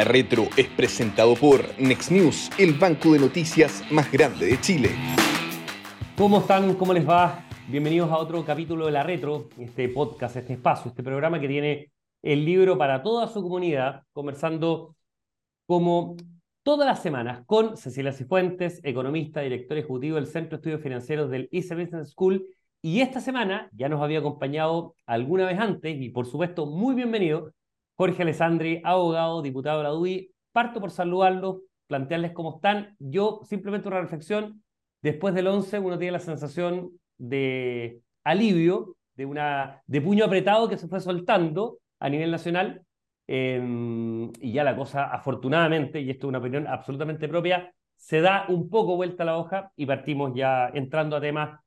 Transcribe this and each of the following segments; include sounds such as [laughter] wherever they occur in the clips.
La Retro es presentado por Next News, el banco de noticias más grande de Chile. ¿Cómo están? ¿Cómo les va? Bienvenidos a otro capítulo de La Retro, este podcast, este espacio, este programa que tiene el libro para toda su comunidad, conversando como todas las semanas con Cecilia Cifuentes, economista, director ejecutivo del Centro de Estudios Financieros del ICE Business School. Y esta semana ya nos había acompañado alguna vez antes, y por supuesto, muy bienvenido, Jorge Alessandri, abogado, diputado de la DUI. Parto por saludarlos, plantearles cómo están. Yo, simplemente una reflexión. Después del 11, uno tiene la sensación de alivio, de, una, de puño apretado que se fue soltando a nivel nacional. Em, y ya la cosa, afortunadamente, y esto es una opinión absolutamente propia, se da un poco vuelta la hoja y partimos ya entrando a temas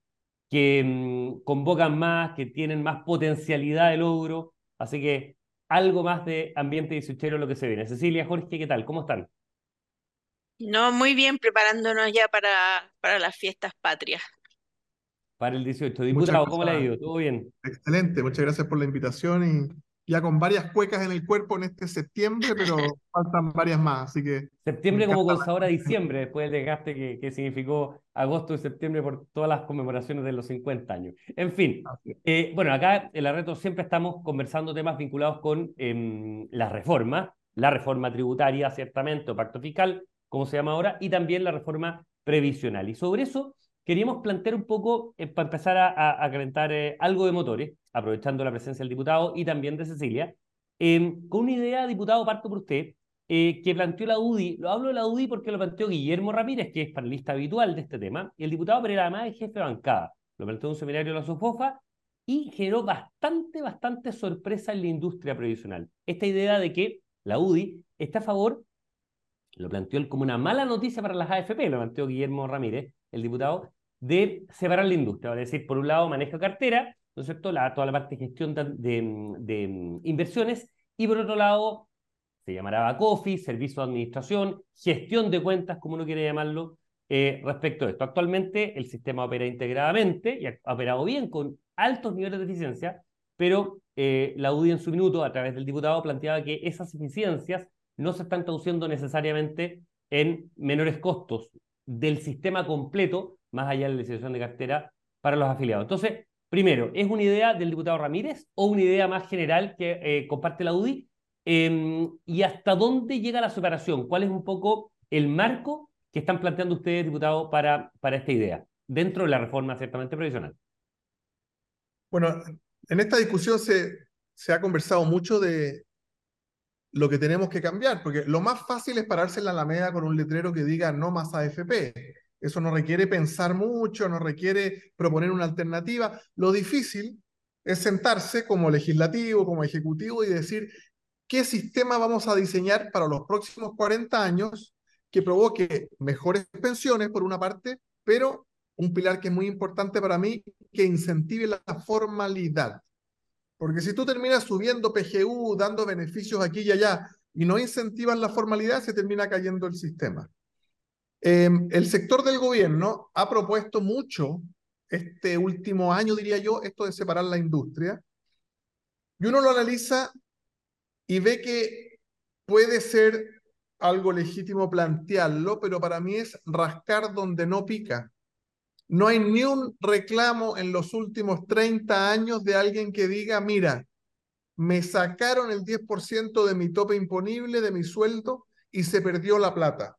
que em, convocan más, que tienen más potencialidad de logro. Así que algo más de ambiente dieciochero lo que se viene. Cecilia, Jorge, ¿qué tal? ¿Cómo están? No, muy bien, preparándonos ya para, para las fiestas patrias. Para el 18. Diputado, ¿cómo le ha ido? ¿Todo bien? Excelente, muchas gracias por la invitación y ya con varias cuecas en el cuerpo en este septiembre, pero [laughs] faltan varias más, así que... Septiembre como con sabor a diciembre, después del desgaste que, que, significó agosto y septiembre por todas las conmemoraciones de los 50 años. En fin, eh, bueno, acá en la reto siempre estamos conversando temas vinculados con eh, la reforma, la reforma tributaria, ciertamente, o pacto fiscal, como se llama ahora, y también la reforma previsional. Y sobre eso queríamos plantear un poco, eh, para empezar a, calentar eh, algo de motores, aprovechando la presencia del diputado y también de Cecilia, eh, con una idea, diputado, parto por usted, eh, que planteó la UDI. Lo hablo de la UDI porque lo planteó Guillermo Ramírez, que es panelista habitual de este tema, y el diputado pero además es jefe de bancada. Lo planteó en un seminario de la SOFOFA y generó bastante, bastante sorpresa en la industria previsional. Esta idea de que la UDI está a favor, lo planteó él como una mala noticia para las AFP, lo planteó Guillermo Ramírez, el diputado, de separar la industria, es decir, por un lado manejo cartera, ¿no es cierto?, la, toda la parte de gestión de, inversiones, y por otro lado, se llamará back servicio de administración, gestión de cuentas, como uno quiere llamarlo, eh, respecto a esto. Actualmente el sistema opera integradamente y ha operado bien con altos niveles de eficiencia, pero eh, la UDI en su minuto, a través del diputado, planteaba que esas eficiencias no se están traduciendo necesariamente en menores costos del sistema completo, más allá de la licitación de cartera para los afiliados. Entonces, primero, ¿es una idea del diputado Ramírez o una idea más general que eh, comparte la UDI? Eh, ¿Y hasta dónde llega la separación? ¿Cuál es un poco el marco que están planteando ustedes, diputado, para, para esta idea, dentro de la reforma ciertamente previsional? Bueno, en esta discusión se, se ha conversado mucho de lo que tenemos que cambiar, porque lo más fácil es pararse en la Alameda con un letrero que diga no más AFP. Eso no requiere pensar mucho, no requiere proponer una alternativa. Lo difícil es sentarse como legislativo, como ejecutivo y decir qué sistema vamos a diseñar para los próximos 40 años que provoque mejores pensiones, por una parte, pero un pilar que es muy importante para mí, que incentive la formalidad. Porque si tú terminas subiendo PGU, dando beneficios aquí y allá, y no incentivas la formalidad, se termina cayendo el sistema. Eh, el sector del gobierno ha propuesto mucho este último año, diría yo, esto de separar la industria. Y uno lo analiza y ve que puede ser algo legítimo plantearlo, pero para mí es rascar donde no pica. No hay ni un reclamo en los últimos 30 años de alguien que diga, mira, me sacaron el 10% de mi tope imponible, de mi sueldo, y se perdió la plata.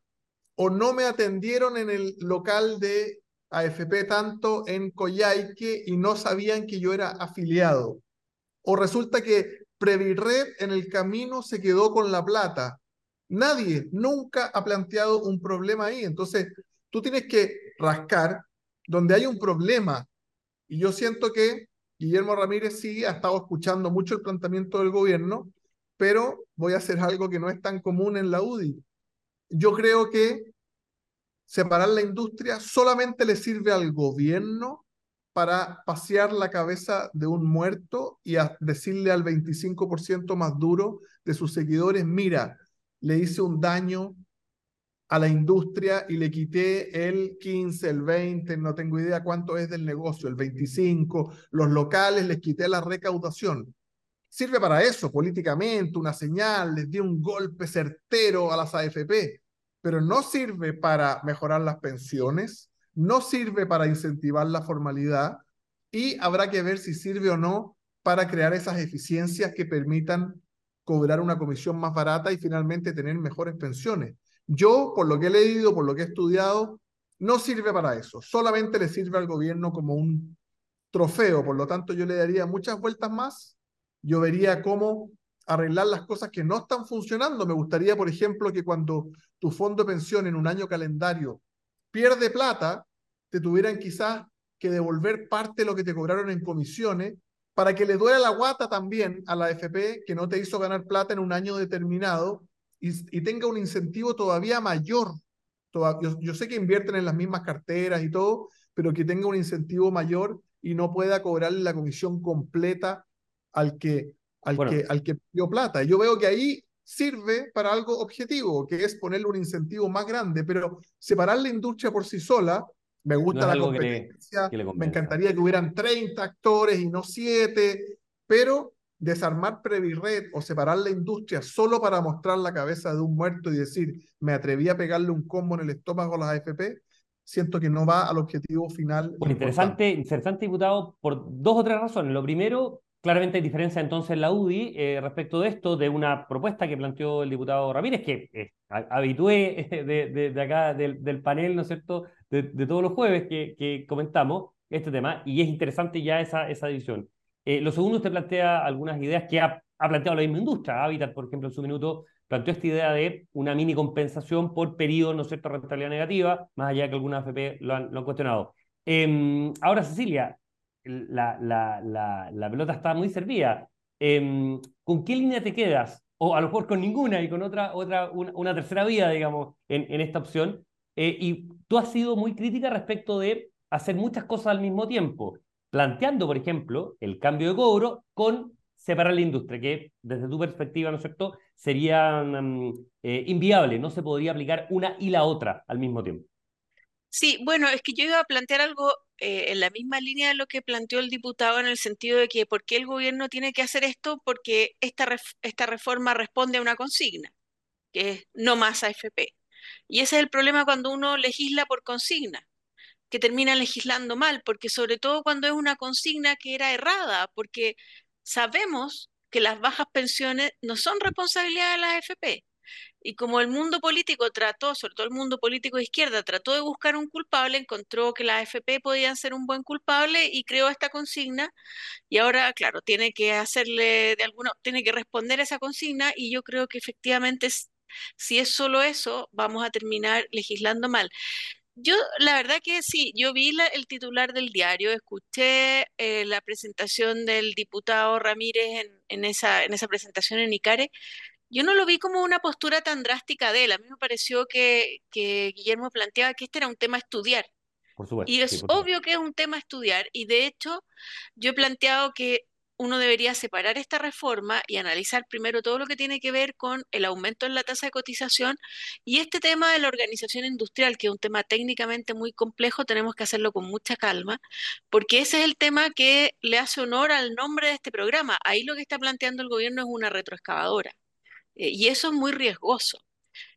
O no me atendieron en el local de AFP tanto en Coyhaique y no sabían que yo era afiliado. O resulta que Previred en el camino se quedó con la plata. Nadie nunca ha planteado un problema ahí. Entonces, tú tienes que rascar donde hay un problema. Y yo siento que Guillermo Ramírez sí ha estado escuchando mucho el planteamiento del gobierno, pero voy a hacer algo que no es tan común en la UDI. Yo creo que separar la industria solamente le sirve al gobierno para pasear la cabeza de un muerto y decirle al 25% más duro de sus seguidores, mira, le hice un daño a la industria y le quité el 15, el 20, no tengo idea cuánto es del negocio, el 25, los locales les quité la recaudación. sirve para eso políticamente, una señal, les dio un golpe certero a las AFP, pero no sirve para mejorar las pensiones, no sirve para incentivar la formalidad y habrá que ver si sirve o no para crear esas eficiencias que permitan cobrar una comisión más barata y finalmente tener mejores pensiones. Yo, por lo que he leído, por lo que he estudiado, no sirve para eso. Solamente le sirve al gobierno como un trofeo. Por lo tanto, yo le daría muchas vueltas más. Yo vería cómo arreglar las cosas que no están funcionando. Me gustaría, por ejemplo, que cuando tu fondo de pensión en un año calendario pierde plata, te tuvieran quizás que devolver parte de lo que te cobraron en comisiones para que le duela la guata también a la FP que no te hizo ganar plata en un año determinado y, tenga un incentivo todavía mayor. Yo, yo, sé que invierten en las mismas carteras y todo, pero que tenga un incentivo mayor y no pueda cobrarle la comisión completa al que, al que, al que pidió plata. Yo veo que ahí sirve para algo objetivo, que es ponerle un incentivo más grande, pero separar la industria por sí sola me gusta la competencia, me encantaría que hubieran 30 actores y no 7, pero desarmar Previred o separar la industria solo para mostrar la cabeza de un muerto y decir, me atreví a pegarle un combo en el estómago a las AFP, siento que no va al objetivo final. Pues interesante, interesante, diputado, por dos o tres razones. Lo primero, claramente hay diferencia entonces en la UDI eh, respecto de esto, de una propuesta que planteó el diputado Ramírez, que es habitué [laughs] de, de, acá del, del, panel, ¿no es cierto?, de, todos los jueves que, que, comentamos este tema, y es interesante ya esa, esa división. Eh, lo segundo, usted plantea algunas ideas que ha, planteado la misma industria. Habitat, por ejemplo, en su minuto planteó esta idea de una mini compensación por periodo, ¿no es cierto?, rentabilidad negativa, más allá que algunas AFP lo han, lo han cuestionado. Em, ahora, Cecilia, la, la, pelota está muy servida. Em, ¿Con qué línea te quedas? O a lo mejor con ninguna y con otra, otra una, tercera vía, digamos, en, en esta opción. Eh, y tú has sido muy crítica respecto de hacer muchas cosas al mismo tiempo, planteando, por ejemplo, el cambio de cobro con separar la industria, que desde tu perspectiva, ¿no sería mm, eh, inviable, no se podría aplicar una y la otra al mismo tiempo. Sí, bueno, es que yo iba a plantear algo eh, en la misma línea de lo que planteó el diputado en el sentido de que ¿por qué el gobierno tiene que hacer esto? Porque esta, esta reforma responde a una consigna, que es no más AFP. Y ese es el problema cuando uno legisla por consigna, que termina legislando mal, porque sobre todo cuando es una consigna que era errada, porque sabemos que las bajas pensiones no son responsabilidad de las AFP. Y como el mundo político trató, sobre todo el mundo político de izquierda, trató de buscar un culpable, encontró que las AFP podían ser un buen culpable y creó esta consigna. Y ahora, claro, tiene que hacerle de alguna, tiene que responder a esa consigna y yo creo que efectivamente si es solo eso, vamos a terminar legislando mal. Yo, la verdad que sí, yo vi el titular del diario, escuché eh, la presentación del diputado Ramírez en, esa, en esa presentación en ICARE. Yo no lo vi como una postura tan drástica de él. A mí me pareció que, que Guillermo planteaba que este era un tema a estudiar. Por supuesto, y es obvio que es un tema a estudiar. Y de hecho, yo he planteado que uno debería separar esta reforma y analizar primero todo lo que tiene que ver con el aumento en la tasa de cotización y este tema de la organización industrial, que es un tema técnicamente muy complejo, tenemos que hacerlo con mucha calma, porque ese es el tema que le hace honor al nombre de este programa. Ahí lo que está planteando el gobierno es una retroexcavadora eh, y eso es muy riesgoso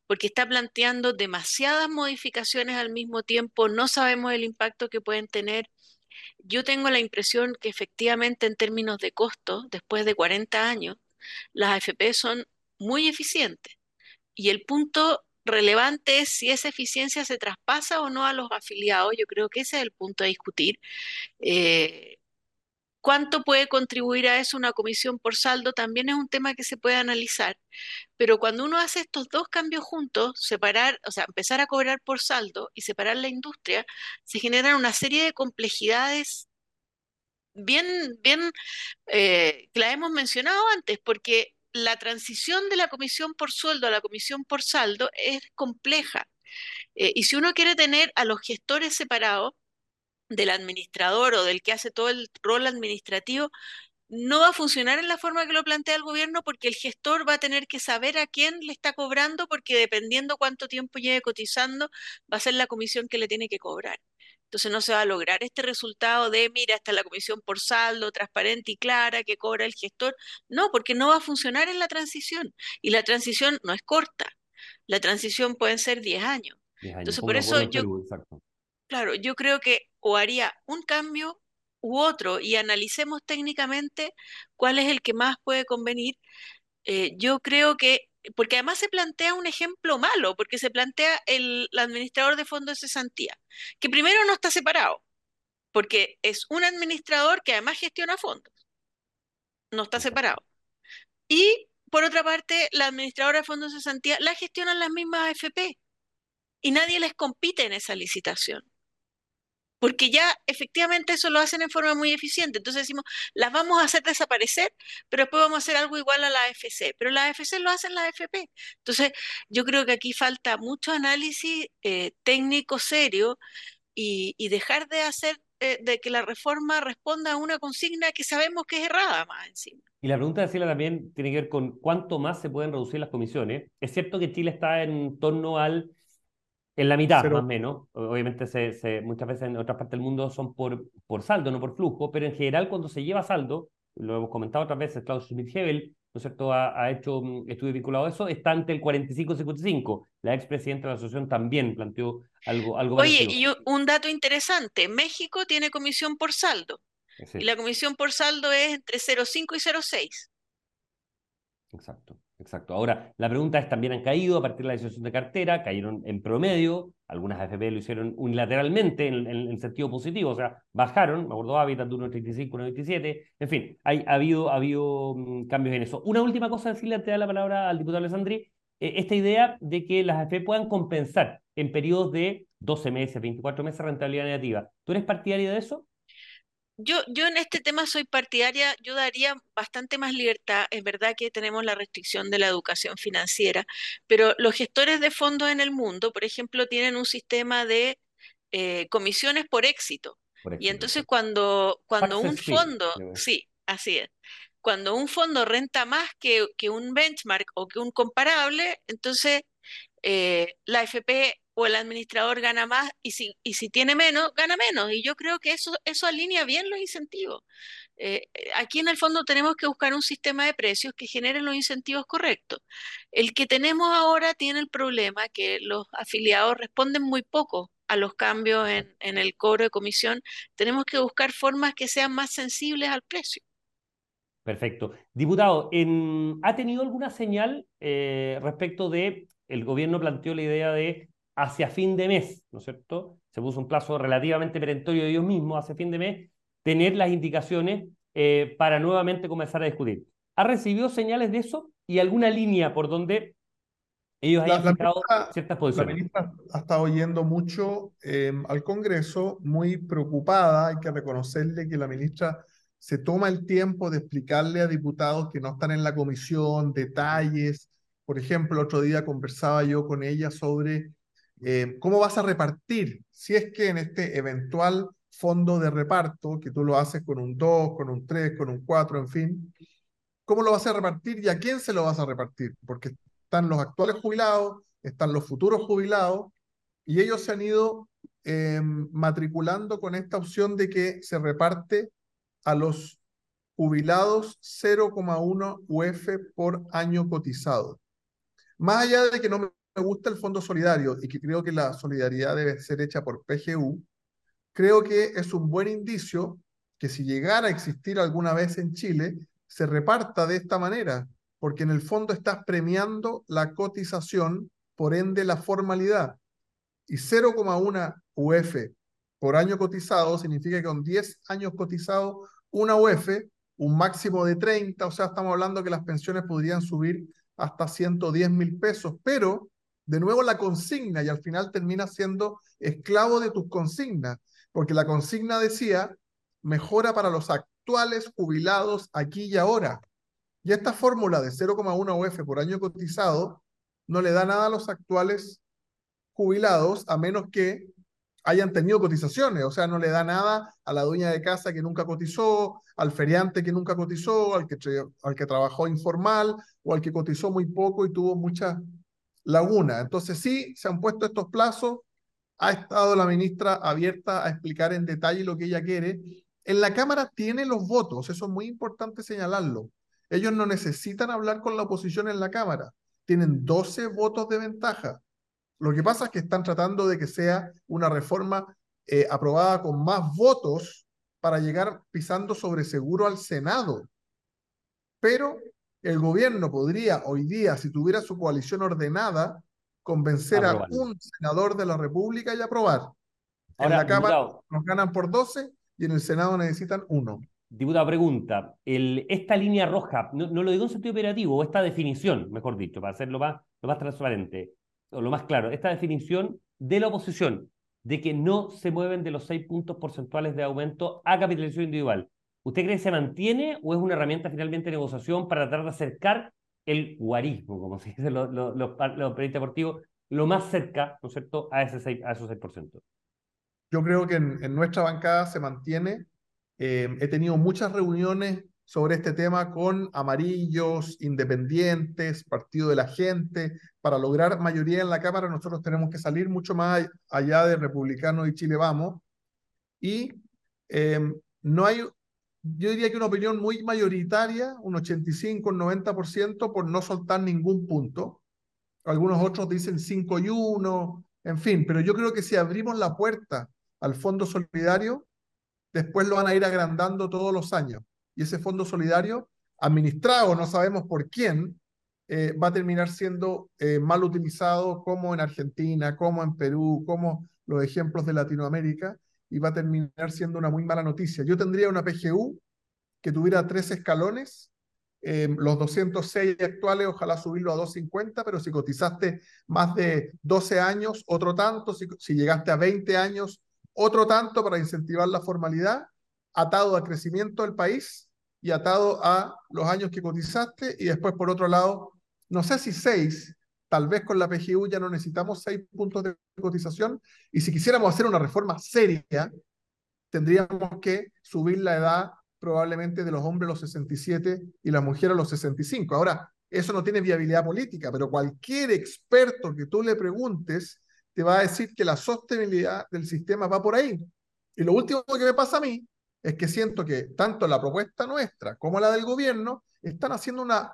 porque está planteando demasiadas modificaciones al mismo tiempo, no sabemos el impacto que pueden tener yo tengo la impresión que efectivamente en términos de costo, después de 40 años, las AFP son muy eficientes. Y el punto relevante es si esa eficiencia se traspasa o no a los afiliados. Yo creo que ese es el punto a discutir. Eh, ¿Cuánto puede contribuir a eso una comisión por saldo? También es un tema que se puede analizar. Pero cuando uno hace estos dos cambios juntos, separar, o sea, empezar a cobrar por saldo y separar la industria, se generan una serie de complejidades bien, bien, eh, que la hemos mencionado antes, porque la transición de la comisión por sueldo a la comisión por saldo es compleja. Eh, y si uno quiere tener a los gestores separados, del administrador o del que hace todo el rol administrativo no va a funcionar en la forma que lo plantea el gobierno porque el gestor va a tener que saber a quién le está cobrando porque dependiendo cuánto tiempo lleve cotizando va a ser la comisión que le tiene que cobrar. Entonces no se va a lograr este resultado de, mira, está la comisión por saldo, transparente y clara, que cobra el gestor. No, porque no va a funcionar en la transición. Y la transición no es corta. La transición pueden ser 10 años. Entonces, por eso yo, claro, yo creo que o haría un cambio u otro y analicemos técnicamente cuál es el que más puede convenir. Eh, yo creo que porque además se plantea un ejemplo malo, porque se plantea el, administrador de fondos de cesantía, que primero no está separado, porque es un administrador que además gestiona fondos, no está separado. Y por otra parte, la administradora de fondos de cesantía la gestionan las mismas AFP y nadie les compite en esa licitación porque ya efectivamente eso lo hacen en forma muy eficiente. Entonces decimos, las vamos a hacer desaparecer, pero después vamos a hacer algo igual a la AFC, pero la AFC lo hacen la AFP. Entonces yo creo que aquí falta mucho análisis eh, técnico serio y, dejar de hacer, eh, de que la reforma responda a una consigna que sabemos que es errada más encima. Y la pregunta de Sila también tiene que ver con cuánto más se pueden reducir las comisiones. Es cierto que Chile está en torno al en la mitad, más o menos. Obviamente, se, muchas veces en otras partes del mundo son por, por saldo, no por flujo, pero en general, cuando se lleva saldo, lo hemos comentado otras veces, Klaus Schmidt-Hebel, ¿no es cierto?, ha, hecho un estudio vinculado a eso, está ante el 45-55. La expresidenta de la asociación también planteó algo, algo Oye, y un dato interesante: México tiene comisión por saldo. Y la comisión por saldo es entre 0,5 y 0,6. Exacto. Exacto. Ahora, la pregunta es, también han caído a partir de la decisión de cartera, cayeron en promedio, algunas AFP lo hicieron unilateralmente en, en, sentido positivo, o sea, bajaron, me acuerdo Habitat de 1.35, 1.27, en fin, hay, ha habido, ha habido mm, cambios en eso. Una última cosa, decirle antes de dar la palabra al diputado Alessandri, eh, esta idea de que las AFP puedan compensar en periodos de 12 meses, 24 meses rentabilidad negativa. ¿Tú eres partidario de eso? Yo, yo en este tema soy partidaria, yo daría bastante más libertad. Es verdad que tenemos la restricción de la educación financiera, pero los gestores de fondos en el mundo, por ejemplo, tienen un sistema de eh, comisiones por éxito. y entonces cuando, cuando un fondo, sí, así es, cuando un fondo renta más que, que un benchmark o que un comparable, entonces eh, la FP o el administrador gana más y si, y si tiene menos, gana menos. Y yo creo que eso, eso alinea bien los incentivos. Eh, eh, aquí en el fondo tenemos que buscar un sistema de precios que genere los incentivos correctos. El que tenemos ahora tiene el problema que los afiliados responden muy poco a los cambios en, en el cobro de comisión. Tenemos que buscar formas que sean más sensibles al precio. Perfecto. Diputado, ¿ha tenido alguna señal eh, respecto de, el gobierno planteó la idea de hacia fin de mes, ¿no es cierto? Se puso un plazo relativamente perentorio de ellos mismos, hacia fin de mes, tener las indicaciones eh, para nuevamente comenzar a discutir. ¿Ha recibido señales de eso y alguna línea por donde ellos hayan fijado ciertas posiciones? La ministra ha estado yendo mucho em, al Congreso, muy preocupada, hay que reconocerle que la ministra se toma el tiempo de explicarle a diputados que no están en la comisión detalles. Por ejemplo, otro día conversaba yo con ella sobre eh, ¿cómo vas a repartir? Si es que en este eventual fondo de reparto, que tú lo haces con un 2, con un 3, con un 4, en fin, ¿cómo lo vas a repartir y a quién se lo vas a repartir? Porque están los actuales jubilados, están los futuros jubilados, y ellos se han ido eh, matriculando con esta opción de que se reparte a los jubilados 0,1 UF por año cotizado. Más allá de que no me gusta el Fondo Solidario y que creo que la solidaridad debe ser hecha por PGU, creo que es un buen indicio que si llegara a existir alguna vez en Chile, se reparta de esta manera, porque en el fondo estás premiando la cotización, por ende la formalidad. Y 0,1 UF por año cotizado significa que con 10 años cotizados, una UF, un máximo de 30, o sea, estamos hablando que las pensiones podrían subir hasta 110 mil pesos, pero de nuevo la consigna y al final termina siendo esclavo de tus consignas, porque la consigna decía mejora para los actuales jubilados aquí y ahora. Y esta fórmula de 0,1 UF por año cotizado no le da nada a los actuales jubilados a menos que hayan tenido cotizaciones, o sea, no le da nada a la dueña de casa que nunca cotizó, al feriante que nunca cotizó, al que, al que trabajó informal o al que cotizó muy poco y tuvo muchas laguna. Entonces sí, se han puesto estos plazos. ha estado la ministra abierta a explicar en detalle lo que ella quiere. En la Cámara tiene los votos, eso es muy importante señalarlo. Ellos no necesitan hablar con la oposición en la Cámara, tienen 12 votos de ventaja. Lo que pasa es que están tratando de que sea una reforma eh, aprobada con más votos para llegar pisando sobre seguro al Senado. Pero el gobierno podría hoy día, si tuviera su coalición ordenada, convencer a un senador de la República y aprobar. en la Cámara nos ganan por 12 y en el Senado necesitan uno. Diputada, pregunta, el, esta línea roja, no, lo digo en sentido operativo, o esta definición, mejor dicho, para hacerlo más, lo más transparente, o lo más claro, esta definición de la oposición, de que no se mueven de los seis puntos porcentuales de aumento a capitalización individual. ¿Usted cree que se mantiene o es una herramienta finalmente de negociación para tratar de acercar el guarismo, como se dice los, periodistas deportivos, lo más cerca, ¿no es cierto?, a, ese 6, a esos 6%. Yo creo que en, nuestra bancada se mantiene. Eh, he tenido muchas reuniones sobre este tema con amarillos, independientes, partido de la gente. Para lograr mayoría en la Cámara, nosotros tenemos que salir mucho más allá de republicanos y Chile Vamos. Y eh, no hay yo diría que una opinión muy mayoritaria, un 85, un 90%, por no soltar ningún punto. Algunos otros dicen 5 y 1, en fin, pero yo creo que si abrimos la puerta al Fondo Solidario, después lo van a ir agrandando todos los años. Y ese Fondo Solidario, administrado, no sabemos por quién, eh, va a terminar siendo eh, mal utilizado como en Argentina, como en Perú, como los ejemplos de Latinoamérica y va a terminar siendo una muy mala noticia. Yo tendría una PGU que tuviera tres escalones, eh, los 206 actuales, ojalá subirlo a 250, pero si cotizaste más de 12 años, otro tanto, si, llegaste a 20 años, otro tanto para incentivar la formalidad, atado al crecimiento del país y atado a los años que cotizaste, y después por otro lado, no sé si 6, Tal vez con la PGU ya no necesitamos seis puntos de cotización y si quisiéramos hacer una reforma seria, tendríamos que subir la edad probablemente de los hombres a los 67 y las mujeres a los 65. Ahora, eso no tiene viabilidad política, pero cualquier experto que tú le preguntes te va a decir que la sostenibilidad del sistema va por ahí. Y lo último que me pasa a mí es que siento que tanto la propuesta nuestra como la del gobierno están haciendo una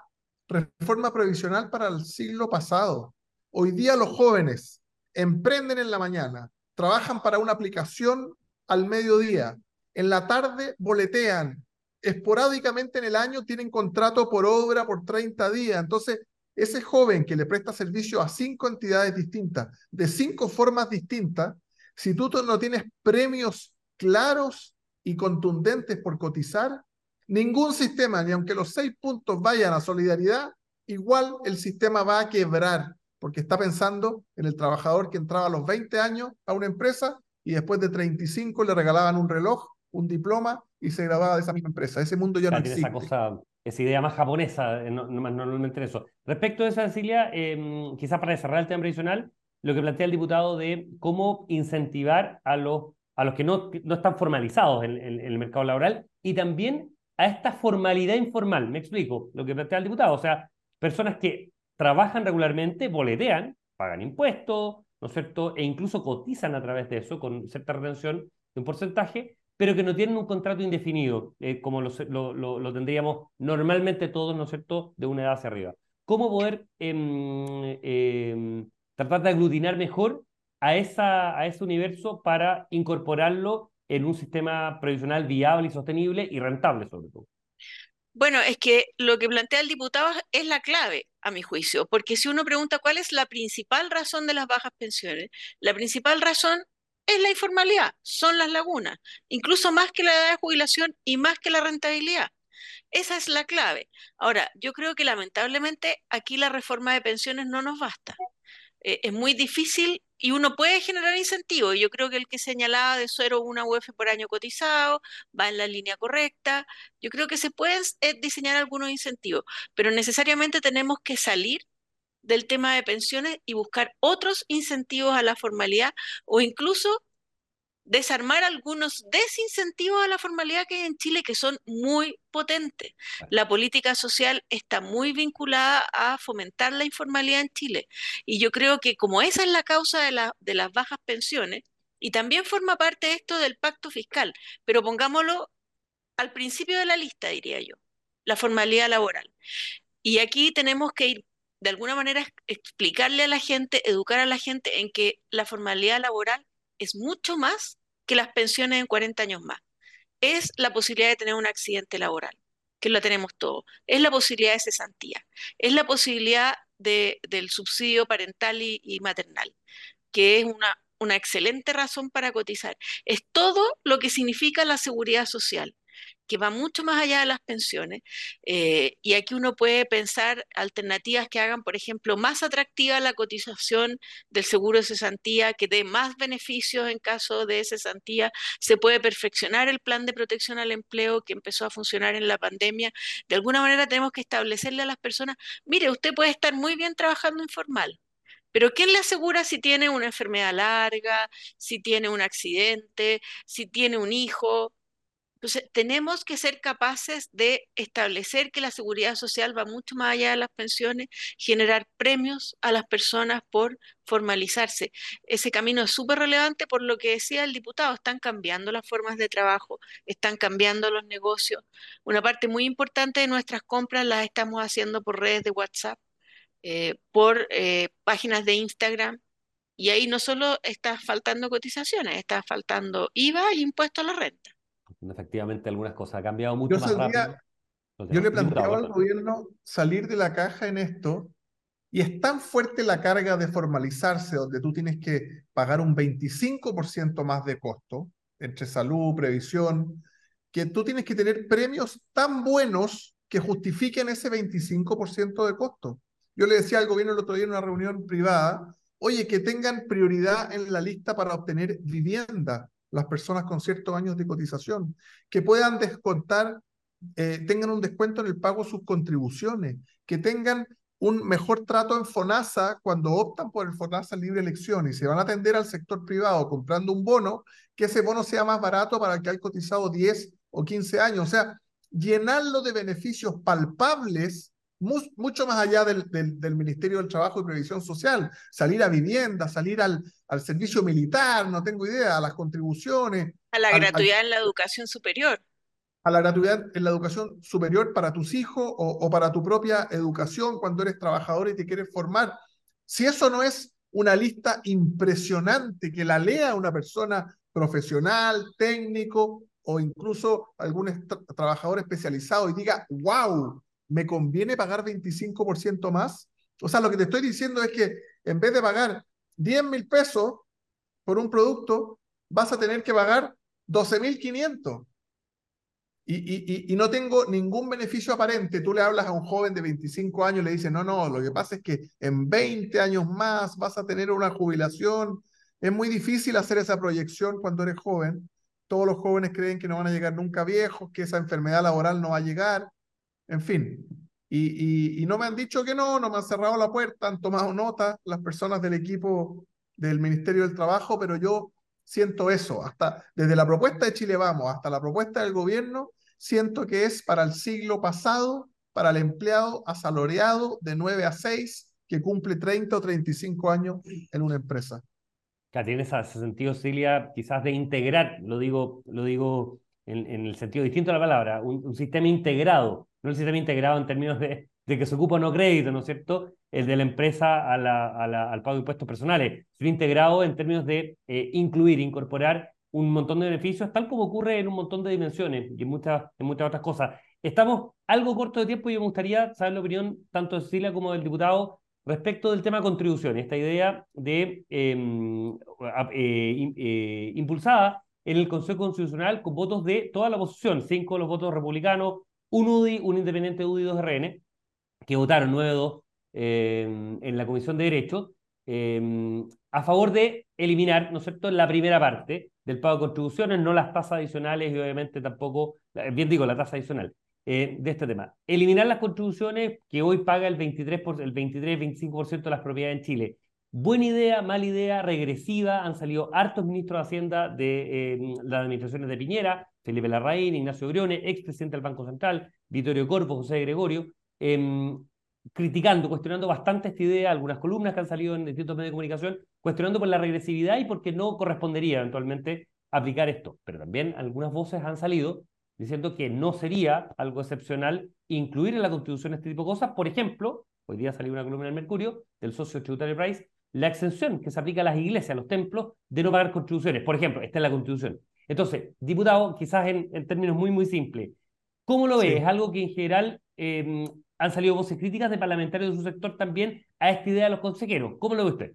reforma previsional para el siglo pasado. Hoy día los jóvenes emprenden en la mañana, trabajan para una aplicación al mediodía, en la tarde boletean, esporádicamente en el año tienen contrato por obra por 30 días. Entonces, ese joven que le presta servicio a cinco entidades distintas, de cinco formas distintas, si tú no tienes premios claros y contundentes por cotizar, Ningún sistema, ni aunque los seis puntos vayan a solidaridad, igual el sistema va a quebrar, porque está pensando en el trabajador que entraba a los 20 años a una empresa y después de 35 le regalaban un reloj, un diploma y se grababa de esa misma empresa. Ese mundo ya no existe. Esa cosa, esa idea más japonesa, eh, no, no, normalmente en eso. Respecto a esa, Cecilia, eh, quizás para cerrar el tema tradicional, lo que plantea el diputado de cómo incentivar a los, a los que no, no están formalizados en, en el mercado laboral y también a esta formalidad informal. Me explico lo que plantea el diputado. O sea, personas que trabajan regularmente, boletean, pagan impuestos, ¿no es cierto? E incluso cotizan a través de eso con cierta retención de un porcentaje, pero que no tienen un contrato indefinido, eh, como lo, lo, tendríamos normalmente todos, ¿no es cierto?, de una edad hacia arriba. ¿Cómo poder em, em, tratar de aglutinar mejor a, esa, a ese universo para incorporarlo en un sistema previsional viable y sostenible y rentable sobre todo. Bueno, es que lo que plantea el diputado es la clave, a mi juicio, porque si uno pregunta cuál es la principal razón de las bajas pensiones, la principal razón es la informalidad, son las lagunas, incluso más que la edad de jubilación y más que la rentabilidad. Esa es la clave. Ahora, yo creo que lamentablemente aquí la reforma de pensiones no nos basta. Eh, es muy difícil y uno puede generar incentivos. Yo creo que el que señalaba de 0,1 UF por año cotizado va en la línea correcta. Yo creo que se pueden eh, diseñar algunos incentivos, pero necesariamente tenemos que salir del tema de pensiones y buscar otros incentivos a la formalidad o incluso desarmar algunos desincentivos a la formalidad que hay en Chile que son muy potentes. La política social está muy vinculada a fomentar la informalidad en Chile. Y yo creo que como esa es la causa de, la, de las bajas pensiones, y también forma parte esto del pacto fiscal, pero pongámoslo al principio de la lista, diría yo, la formalidad laboral. Y aquí tenemos que ir, de alguna manera, explicarle a la gente, educar a la gente en que la formalidad laboral es mucho más que las pensiones en 40 años más. Es la posibilidad de tener un accidente laboral, que lo tenemos todos. Es la posibilidad de cesantía. Es la posibilidad de, del subsidio parental y, maternal, que es una, una excelente razón para cotizar. Es todo lo que significa la seguridad social que va mucho más allá de las pensiones. Eh, y aquí uno puede pensar alternativas que hagan, por ejemplo, más atractiva la cotización del seguro de cesantía, que dé más beneficios en caso de cesantía. Se puede perfeccionar el plan de protección al empleo que empezó a funcionar en la pandemia. De alguna manera tenemos que establecerle a las personas, mire, usted puede estar muy bien trabajando informal. Pero ¿quién le asegura si tiene una enfermedad larga, si tiene un accidente, si tiene un hijo? Entonces, tenemos que ser capaces de establecer que la seguridad social va mucho más allá de las pensiones, generar premios a las personas por formalizarse. Ese camino es súper relevante por lo que decía el diputado, están cambiando las formas de trabajo, están cambiando los negocios. Una parte muy importante de nuestras compras las estamos haciendo por redes de WhatsApp, eh, por eh, páginas de Instagram. Y ahí no solo está faltando cotizaciones, está faltando IVA y impuesto a la renta. Efectivamente, algunas cosas han cambiado mucho más rápido. yo le planteaba al gobierno salir de la caja en esto y es tan fuerte la carga de formalizarse, donde tú tienes que pagar un 25% más de costo entre salud, previsión, que tú tienes que tener premios tan buenos que justifiquen ese 25% de costo. Yo le decía al gobierno el otro día en una reunión privada, oye, que tengan prioridad en la lista para obtener vivienda las personas con ciertos años de cotización, que puedan descontar, eh, tengan un descuento en el pago de sus contribuciones, que tengan un mejor trato en FONASA cuando optan por el FONASA libre elección y se van a atender al sector privado comprando un bono, que ese bono sea más barato para el que ha cotizado 10 o 15 años. O sea, llenarlo de beneficios palpables mucho más allá del, del, Ministerio del Trabajo y Previsión Social, salir a vivienda, salir al, al servicio militar, no tengo idea, a las contribuciones. A la gratuidad en la educación superior. A la gratuidad en la educación superior para tus hijos o, o para tu propia educación cuando eres trabajador y te quieres formar. Si eso no es una lista impresionante que la lea una persona profesional, técnico o incluso algún trabajador especializado y diga, wow, ¿me conviene pagar 25% más? O sea, lo que te estoy diciendo es que en vez de pagar 10 mil pesos por un producto, vas a tener que pagar 12 mil 500. Y, y, y, no tengo ningún beneficio aparente. Tú le hablas a un joven de 25 años y le dices, no, no, lo que pasa es que en 20 años más vas a tener una jubilación. Es muy difícil hacer esa proyección cuando eres joven. Todos los jóvenes creen que no van a llegar nunca viejos, que esa enfermedad laboral no va a llegar. En fin, y, no me han dicho que no, no me han cerrado la puerta, han tomado nota las personas del equipo del Ministerio del Trabajo, pero yo siento eso, hasta desde la propuesta de Chile Vamos hasta la propuesta del gobierno, siento que es para el siglo pasado, para el empleado asalariado de 9 a 6 que cumple 30 o 35 años en una empresa. Que tiene sentido, Cilia, quizás de integrar, lo digo, lo digo en, en el sentido distinto de la palabra, un sistema integrado no el sistema integrado en términos de, que se ocupa o no crédito, ¿no es cierto? El de la empresa a la, al pago de impuestos personales, sino integrado en términos de eh, incluir, incorporar un montón de beneficios, tal como ocurre en un montón de dimensiones y en muchas, en muchas otras cosas. Estamos algo corto de tiempo y me gustaría saber la opinión tanto de Cecilia como del diputado respecto del tema contribución, esta idea de em, eh, eh, impulsada en el Consejo Constitucional con votos de toda la oposición, cinco de los votos republicanos, un UDI, un independiente UDI 2RN, que votaron 9-2 eh, en la Comisión de Derechos, eh, a favor de eliminar, ¿no es cierto?, la primera parte del pago de contribuciones, no las tasas adicionales y obviamente tampoco, bien digo, la tasa adicional eh, de este tema. Eliminar las contribuciones que hoy paga el 23, por, el 23-25% de las propiedades en Chile Buena idea, mala idea, regresiva. Han salido hartos ministros de Hacienda de eh, las administraciones de Piñera, Felipe Larraín, Ignacio Grione, expresidente del Banco Central, Vittorio Corpo, José Gregorio, em, criticando, cuestionando bastante esta idea, algunas columnas que han salido en distintos medios de comunicación, cuestionando por la regresividad y porque no correspondería eventualmente aplicar esto. Pero también algunas voces han salido diciendo que no sería algo excepcional incluir en la Constitución este tipo de cosas. Por ejemplo, hoy día salió una columna en el Mercurio del socio tributario Price, la exención que se aplica a las iglesias, a los templos, de no pagar contribuciones. Por ejemplo, está en la Constitución. Entonces, diputado, quizás en, términos muy, muy simples, ¿cómo lo ve? ¿Es algo que en general em, han salido voces críticas de parlamentarios de su sector también a esta idea de los consejeros? ¿Cómo lo ve usted?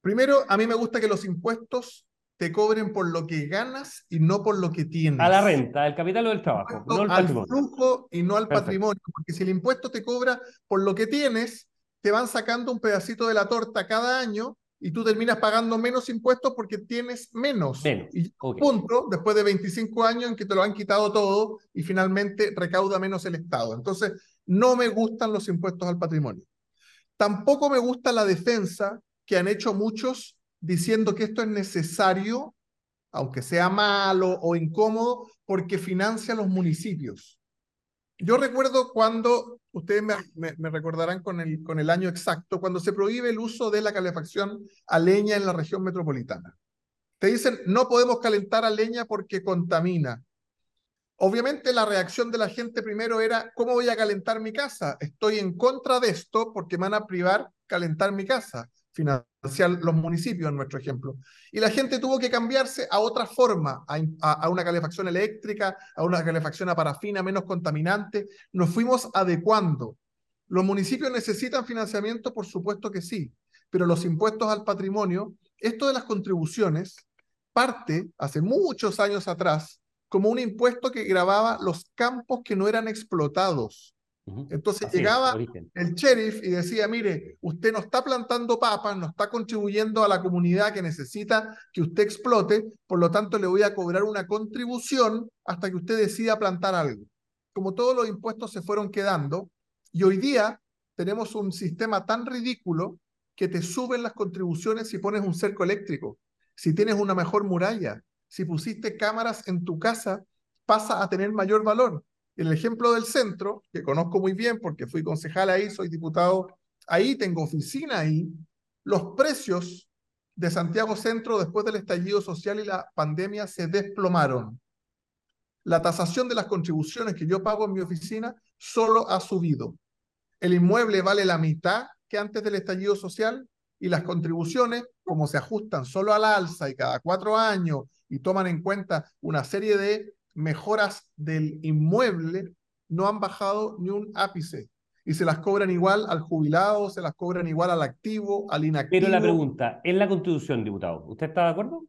Primero, a mí me gusta que los impuestos te cobren por lo que ganas y no por lo que tienes. A la renta, al capital o del trabajo, no al, flujo y no al patrimonio, porque si el impuesto te cobra por lo que tienes, te van sacando un pedacito de la torta cada año y tú terminas pagando menos impuestos porque tienes menos. Y punto, después de 25 años en que te lo han quitado todo y finalmente recauda menos el Estado. Entonces, no me gustan los impuestos al patrimonio. Tampoco me gusta la defensa que han hecho muchos diciendo que esto es necesario, aunque sea malo o incómodo, porque financia los municipios. Yo recuerdo cuando, ustedes me, recordarán con el, con el año exacto, cuando se prohíbe el uso de la calefacción a leña en la región metropolitana. Te dicen, no podemos calentar a leña porque contamina. Obviamente la reacción de la gente primero era, ¿cómo voy a calentar mi casa? Estoy en contra de esto porque me van a privar calentar mi casa financiar los municipios, en nuestro ejemplo. Y la gente tuvo que cambiarse a otra forma, a, una calefacción eléctrica, a una calefacción a parafina menos contaminante. Nos fuimos adecuando. ¿Los municipios necesitan financiamiento? Por supuesto que sí, pero los impuestos al patrimonio, esto de las contribuciones, parte hace muchos años atrás como un impuesto que grababa los campos que no eran explotados. Entonces llegaba el sheriff y decía, mire, usted no está plantando papas, no está contribuyendo a la comunidad que necesita que usted explote, por lo tanto le voy a cobrar una contribución hasta que usted decida plantar algo. Como todos los impuestos se fueron quedando, y hoy día tenemos un sistema tan ridículo que te suben las contribuciones si pones un cerco eléctrico, si tienes una mejor muralla, si pusiste cámaras en tu casa, pasa a tener mayor valor el ejemplo del centro, que conozco muy bien porque fui concejal ahí, soy diputado ahí, tengo oficina ahí, los precios de Santiago Centro después del estallido social y la pandemia se desplomaron. La tasación de las contribuciones que yo pago en mi oficina solo ha subido. El inmueble vale la mitad que antes del estallido social y las contribuciones, como se ajustan solo a la alza y cada cuatro años y toman en cuenta una serie de mejoras del inmueble no han bajado ni un ápice. Y se las cobran igual al jubilado, se las cobran igual al activo, al inactivo. Pero la pregunta, ¿en la Constitución, diputado, ¿usted está de acuerdo?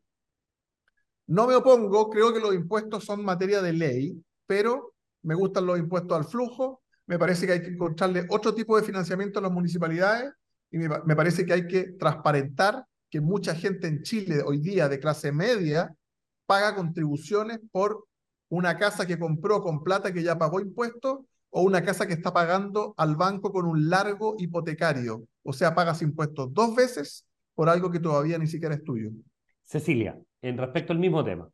No me opongo, creo que los impuestos son materia de ley, pero me gustan los impuestos al flujo, me parece que hay que encontrarle otro tipo de financiamiento a las municipalidades y me, me parece que hay que transparentar que mucha gente en Chile hoy día de clase media paga contribuciones por una casa que compró con plata que ya pagó impuestos o una casa que está pagando al banco con un largo hipotecario. O sea, pagas impuestos dos veces por algo que todavía ni siquiera es tuyo. Cecilia, en respecto al mismo tema.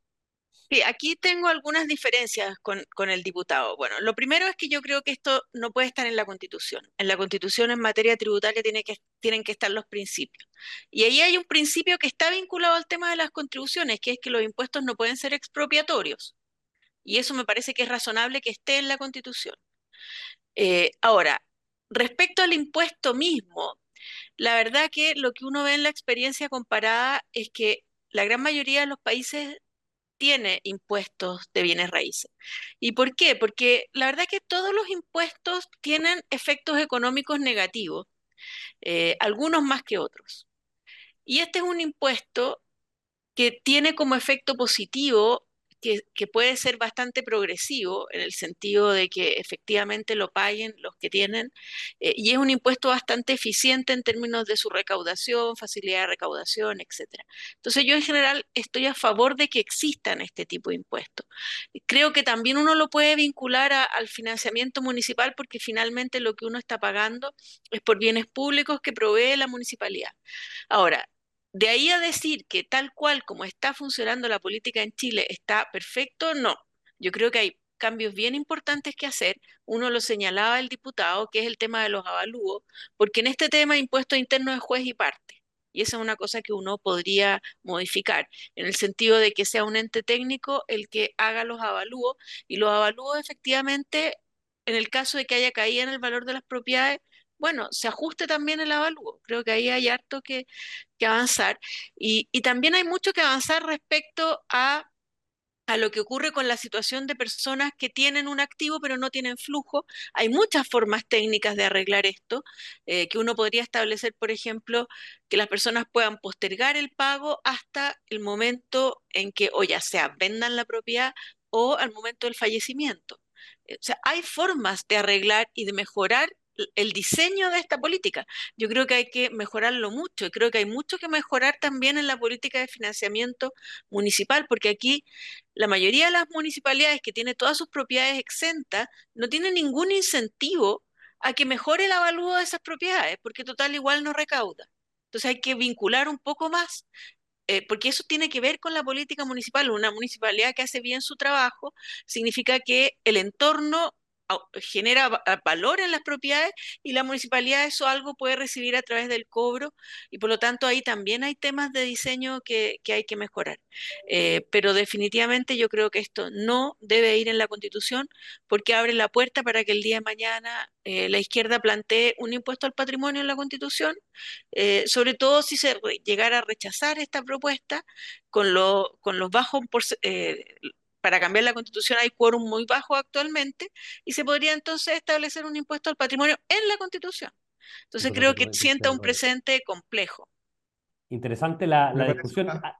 Sí, aquí tengo algunas diferencias con, con, el diputado. Bueno, lo primero es que yo creo que esto no puede estar en la Constitución. En la Constitución en materia tributaria tiene que, tienen que estar los principios. Y ahí hay un principio que está vinculado al tema de las contribuciones, que es que los impuestos no pueden ser expropiatorios. Y eso me parece que es razonable que esté en la Constitución. Eh, ahora, respecto al impuesto mismo, la verdad que lo que uno ve en la experiencia comparada es que la gran mayoría de los países tiene impuestos de bienes raíces. ¿Y por qué? Porque la verdad que todos los impuestos tienen efectos económicos negativos, eh, algunos más que otros. Y este es un impuesto que tiene como efecto positivo que, puede ser bastante progresivo en el sentido de que efectivamente lo paguen los que tienen eh, y es un impuesto bastante eficiente en términos de su recaudación, facilidad de recaudación, etcétera. Entonces yo en general estoy a favor de que existan este tipo de impuestos. Creo que también uno lo puede vincular al financiamiento municipal porque finalmente lo que uno está pagando es por bienes públicos que provee la municipalidad. Ahora, de ahí a decir que tal cual como está funcionando la política en Chile está perfecto, no. Yo creo que hay cambios bien importantes que hacer. Uno lo señalaba el diputado, que es el tema de los avalúos, porque en este tema impuesto interno es juez y parte. Y esa es una cosa que uno podría modificar, en el sentido de que sea un ente técnico el que haga los avalúos, y los avalúos efectivamente, en el caso de que haya caído en el valor de las propiedades, bueno, se ajuste también el avalúo. Creo que ahí hay harto que, avanzar. Y, también hay mucho que avanzar respecto a, lo que ocurre con la situación de personas que tienen un activo pero no tienen flujo. Hay muchas formas técnicas de arreglar esto, eh, que uno podría establecer, por ejemplo, que las personas puedan postergar el pago hasta el momento en que o ya sea vendan la propiedad o al momento del fallecimiento. O sea, hay formas de arreglar y de mejorar el diseño de esta política. Yo creo que hay que mejorarlo mucho y creo que hay mucho que mejorar también en la política de financiamiento municipal, porque aquí la mayoría de las municipalidades que tienen todas sus propiedades exentas no tienen ningún incentivo a que mejore el avalúo de esas propiedades, porque total igual no recauda. Entonces hay que vincular un poco más eh, porque eso tiene que ver con la política municipal. Una municipalidad que hace bien su trabajo significa que el entorno genera valor en las propiedades y la municipalidad eso algo puede recibir a través del cobro y por lo tanto ahí también hay temas de diseño que, hay que mejorar. Eh, pero definitivamente yo creo que esto no debe ir en la constitución porque abre la puerta para que el día de mañana eh, la izquierda plantee un impuesto al patrimonio en la constitución, eh, sobre todo si se llegara a rechazar esta propuesta con, lo, con los bajos para cambiar la constitución hay quórum muy bajo actualmente y se podría entonces establecer un impuesto al patrimonio en la constitución. Entonces creo que sienta un presente complejo. Interesante la, discusión. Ah,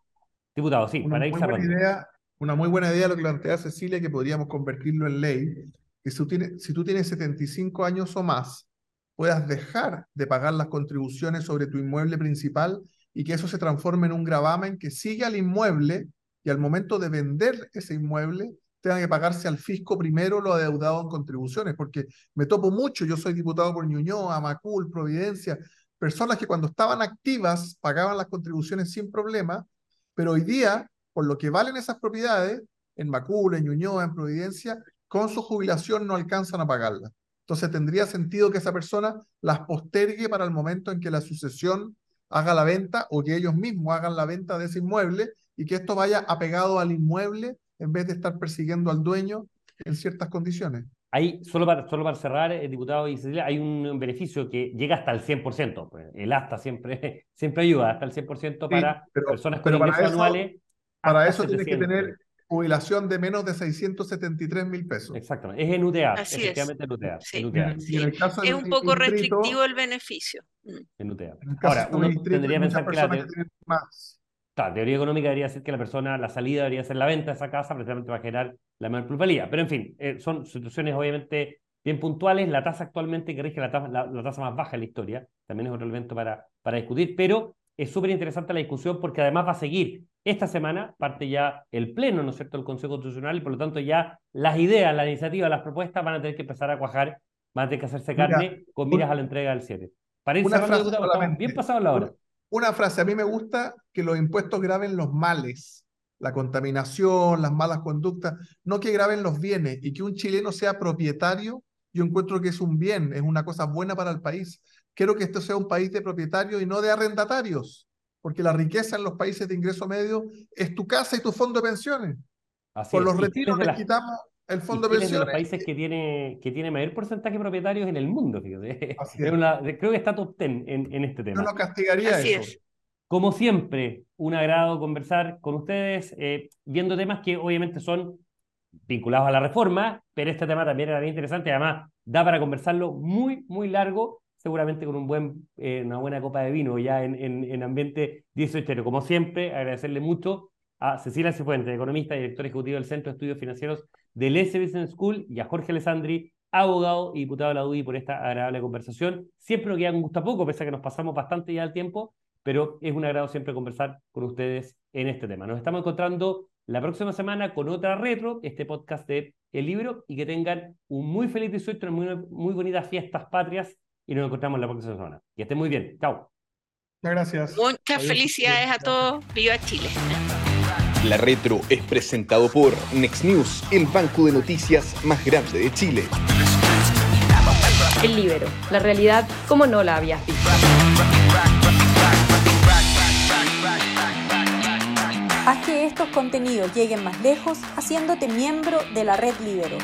diputado, sí, para ir idea, Una muy buena idea lo que plantea Cecilia, que podríamos convertirlo en ley, que si tú, tienes, si tú tienes 75 años o más, puedas dejar de pagar las contribuciones sobre tu inmueble principal y que eso se transforme en un gravamen que sigue al inmueble y al momento de vender ese inmueble tenga que pagarse al fisco primero lo adeudado en contribuciones, porque me topo mucho, yo soy diputado por Ñuñoa, Macul, Providencia, personas que cuando estaban activas pagaban las contribuciones sin problema, pero hoy día, por lo que valen esas propiedades, en Macul, en Ñuñoa, en Providencia, con su jubilación no alcanzan a pagarlas. Entonces tendría sentido que esa persona las postergue para el momento en que la sucesión haga la venta o que ellos mismos hagan la venta de ese inmueble y que esto vaya apegado al inmueble en vez de estar persiguiendo al dueño en ciertas condiciones. Ahí, solo para, solo para cerrar, el eh, diputado y Cecilia, hay un beneficio que llega hasta el 100%. Pues, el hasta siempre, [laughs] siempre ayuda, hasta el 100% para personas con ingresos anuales. Para eso tienes que tener jubilación de menos de 673 mil pesos. Exactamente, es en UTA, efectivamente en UTA. es un poco restrictivo el beneficio. Mm. En UTA. Ahora, uno tendría que pensar que la... más Claro, teoría económica debería ser que la persona, la salida debería ser la venta de esa casa, precisamente va a generar la menor plusvalía. Pero en fin, eh, son situaciones obviamente bien puntuales. La tasa actualmente que rige la tasa, la, tasa más baja en la historia, también es otro elemento para, para discutir, pero es súper interesante la discusión porque además va a seguir esta semana, parte ya el pleno, ¿no es cierto?, el Consejo Constitucional y por lo tanto ya las ideas, las iniciativas, las propuestas van a tener que empezar a cuajar, van a tener que hacerse carne con miras a la entrega del 7. Para ir cerrando, bien pasado la hora una frase, a mí me gusta que los impuestos graben los males, la contaminación, las malas conductas, no que graben los bienes y que un chileno sea propietario, yo encuentro que es un bien, es una cosa buena para el país. Quiero que esto sea un país de propietarios y no de arrendatarios, porque la riqueza en los países de ingreso medio es tu casa y tu fondo de pensiones. Por los retiros que quitamos el fondo de pensiones. de los países que tiene, que tiene mayor porcentaje de propietarios en el mundo, fíjate. [laughs] creo que está top ten en, en este tema. No lo castigaría eso. Como siempre, un agrado conversar con ustedes, eh, viendo temas que obviamente son vinculados a la reforma, pero este tema también era bien interesante, además da para conversarlo muy, muy largo, seguramente con un buen, eh, una buena copa de vino ya en, en, en ambiente 18. Como siempre, agradecerle mucho a Cecilia Cifuentes, economista y director ejecutivo del Centro de Estudios Financieros del S Business School, y a Jorge Alessandri, abogado y diputado de la UDI, por esta agradable conversación. Siempre nos queda un gusto a poco, pese a que nos pasamos bastante ya el tiempo, pero es un agrado siempre conversar con ustedes en este tema. Nos estamos encontrando la próxima semana con otra retro, este podcast de El Libro, y que tengan un muy feliz 18, muy, muy bonitas fiestas patrias, y nos encontramos la próxima semana. Que estén muy bien. Chao. Muchas gracias. Muchas felicidades a todos. Viva Chile. La retro es presentado por Next News, el banco de noticias más grande de Chile. El Libero, la realidad como no la habías visto. Haz que estos contenidos lleguen más lejos haciéndote miembro de la red Libero.